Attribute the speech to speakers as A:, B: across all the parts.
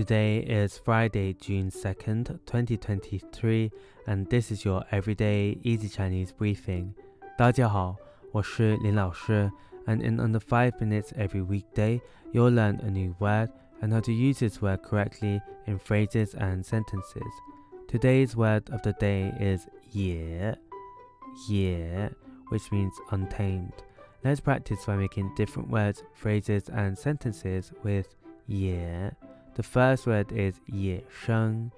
A: Today is Friday, June 2nd, 2023, and this is your everyday easy Chinese briefing. 大家好，我是林老师, and in under 5 minutes every weekday, you'll learn a new word and how to use this word correctly in phrases and sentences. Today's word of the day is ye, ye, which means untamed. Let's practice by making different words, phrases, and sentences with ye. The first word is 野生,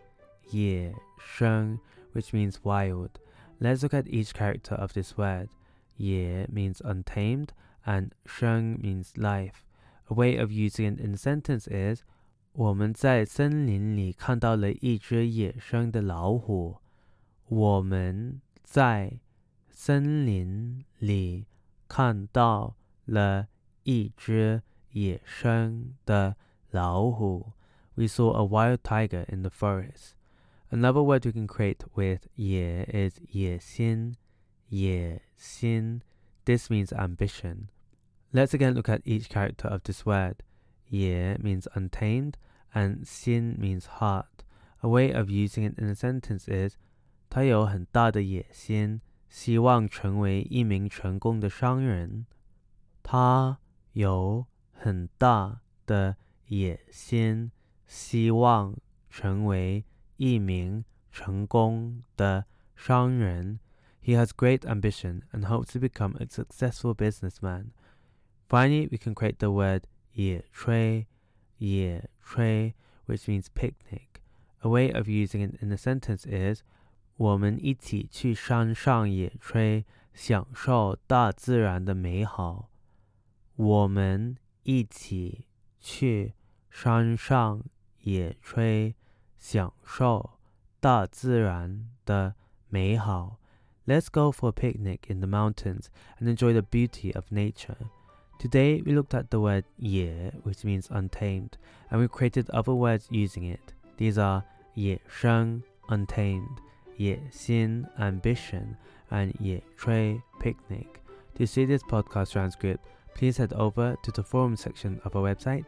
A: 野生, which means wild. Let's look at each character of this word. 野 means untamed and 生 means life. A way of using it in a sentence is 我们在森林里看到了一只野生的老虎。我们在森林里看到了一只野生的老虎。 We saw a wild tiger in the forest. Another word we can create with 野 is 野心,野心. This means ambition. Let's again look at each character of this word. 野 means untamed and 心 means heart. A way of using it in a sentence is 他有很大的野心，希望成为一名成功的商人。他有很大的野心。 希望成为一名成功的商人。He has great ambition and hopes to become a successful businessman. Finally, we can create the word 野炊,野炊, which means picnic. A way of using it in a sentence is 我们一起去山上野炊，享受大自然的美好。我们一起去山上野炊，享受大自然的美好。Let's go for a picnic in the mountains and enjoy the beauty of nature. Today we looked at the word 野, which means untamed, and we created other words using it. These are 野生 untamed, 野心 ambition, and 野炊 picnic. To see this podcast transcript, please head over to the forum section of our website